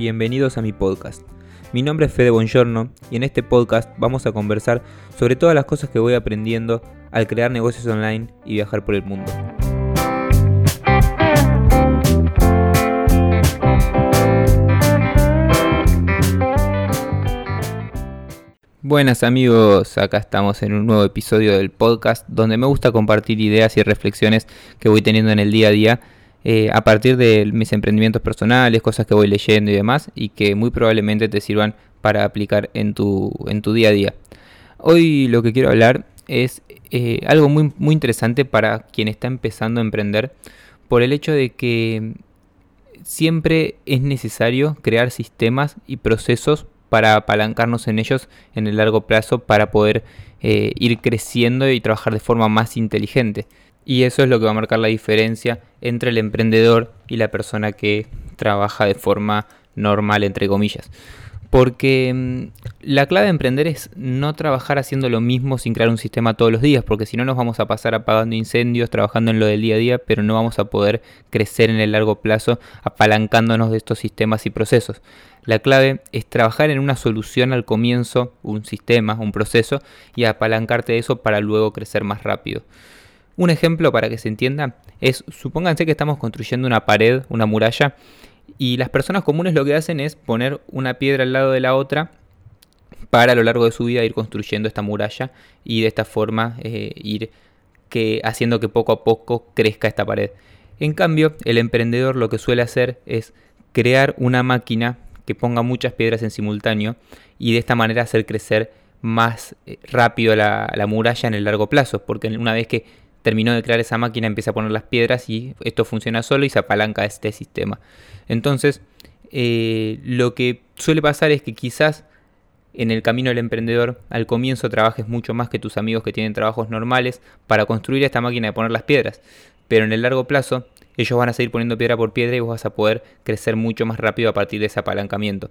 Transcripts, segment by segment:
bienvenidos a mi podcast. Mi nombre es Fede Bongiorno y en este podcast vamos a conversar sobre todas las cosas que voy aprendiendo al crear negocios online y viajar por el mundo. Buenas amigos, acá estamos en un nuevo episodio del podcast donde me gusta compartir ideas y reflexiones que voy teniendo en el día a día eh, a partir de mis emprendimientos personales, cosas que voy leyendo y demás, y que muy probablemente te sirvan para aplicar en tu, en tu día a día. Hoy lo que quiero hablar es eh, algo muy, muy interesante para quien está empezando a emprender, por el hecho de que siempre es necesario crear sistemas y procesos para apalancarnos en ellos en el largo plazo para poder eh, ir creciendo y trabajar de forma más inteligente. Y eso es lo que va a marcar la diferencia entre el emprendedor y la persona que trabaja de forma normal, entre comillas. Porque mm, la clave de emprender es no trabajar haciendo lo mismo sin crear un sistema todos los días, porque si no nos vamos a pasar apagando incendios, trabajando en lo del día a día, pero no vamos a poder crecer en el largo plazo apalancándonos de estos sistemas y procesos. La clave es trabajar en una solución al comienzo, un sistema, un proceso, y apalancarte de eso para luego crecer más rápido. Un ejemplo para que se entienda es, supónganse que estamos construyendo una pared, una muralla, y las personas comunes lo que hacen es poner una piedra al lado de la otra para a lo largo de su vida ir construyendo esta muralla y de esta forma eh, ir que, haciendo que poco a poco crezca esta pared. En cambio, el emprendedor lo que suele hacer es crear una máquina que ponga muchas piedras en simultáneo y de esta manera hacer crecer más eh, rápido la, la muralla en el largo plazo, porque una vez que terminó de crear esa máquina, empieza a poner las piedras y esto funciona solo y se apalanca este sistema. Entonces, eh, lo que suele pasar es que quizás en el camino del emprendedor al comienzo trabajes mucho más que tus amigos que tienen trabajos normales para construir esta máquina de poner las piedras. Pero en el largo plazo ellos van a seguir poniendo piedra por piedra y vos vas a poder crecer mucho más rápido a partir de ese apalancamiento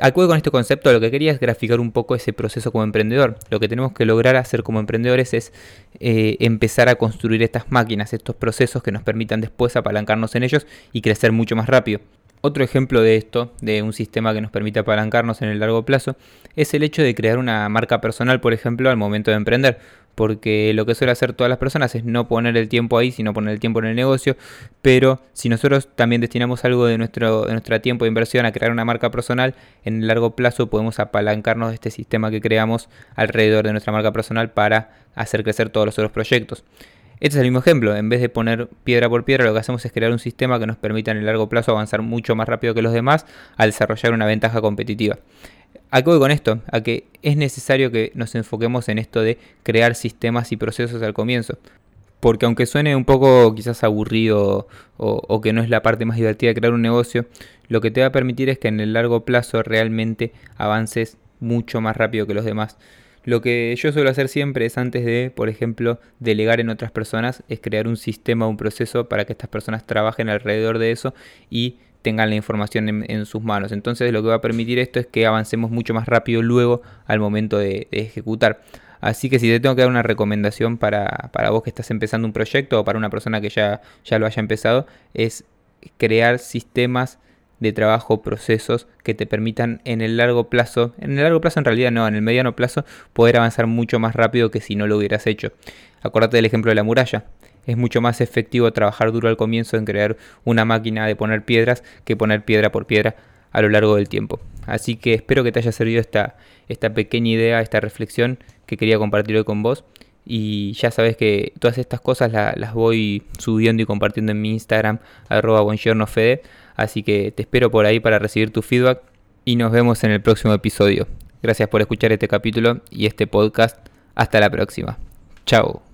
acuerdo con este concepto, lo que quería es graficar un poco ese proceso como emprendedor. Lo que tenemos que lograr hacer como emprendedores es eh, empezar a construir estas máquinas, estos procesos que nos permitan después apalancarnos en ellos y crecer mucho más rápido. Otro ejemplo de esto, de un sistema que nos permite apalancarnos en el largo plazo, es el hecho de crear una marca personal, por ejemplo, al momento de emprender porque lo que suele hacer todas las personas es no poner el tiempo ahí, sino poner el tiempo en el negocio, pero si nosotros también destinamos algo de nuestro, de tiempo de inversión a crear una marca personal, en el largo plazo podemos apalancarnos de este sistema que creamos alrededor de nuestra marca personal para hacer crecer todos los otros proyectos. Este es el mismo ejemplo, en vez de poner piedra por piedra, lo que hacemos es crear un sistema que nos permita en el largo plazo avanzar mucho más rápido que los demás al desarrollar una ventaja competitiva. ¿A con esto? A que es necesario que nos enfoquemos en esto de crear sistemas y procesos al comienzo. Porque aunque suene un poco quizás aburrido o, que no es la parte más divertida de crear un negocio, lo que te va a permitir es que en el largo plazo realmente avances mucho más rápido que los demás. Lo que yo suelo hacer siempre es antes de, por ejemplo, delegar en otras personas, es crear un sistema, un proceso para que estas personas trabajen alrededor de eso y tengan la información en, sus manos. Entonces lo que va a permitir esto es que avancemos mucho más rápido luego al momento de, ejecutar. Así que si te tengo que dar una recomendación para, vos que estás empezando un proyecto o para una persona que ya, ya lo haya empezado, es crear sistemas de trabajo, procesos que te permitan en el largo plazo, en el largo plazo en realidad no, en el mediano plazo, poder avanzar mucho más rápido que si no lo hubieras hecho. Acuérdate del ejemplo de la muralla es mucho más efectivo trabajar duro al comienzo en crear una máquina de poner piedras que poner piedra por piedra a lo largo del tiempo. Así que espero que te haya servido esta, esta pequeña idea, esta reflexión que quería compartir hoy con vos. Y ya sabes que todas estas cosas las voy subiendo y compartiendo en mi Instagram, arroba. Así que te espero por ahí para recibir tu feedback y nos vemos en el próximo episodio. Gracias por escuchar este capítulo y este podcast. Hasta la próxima. Chao.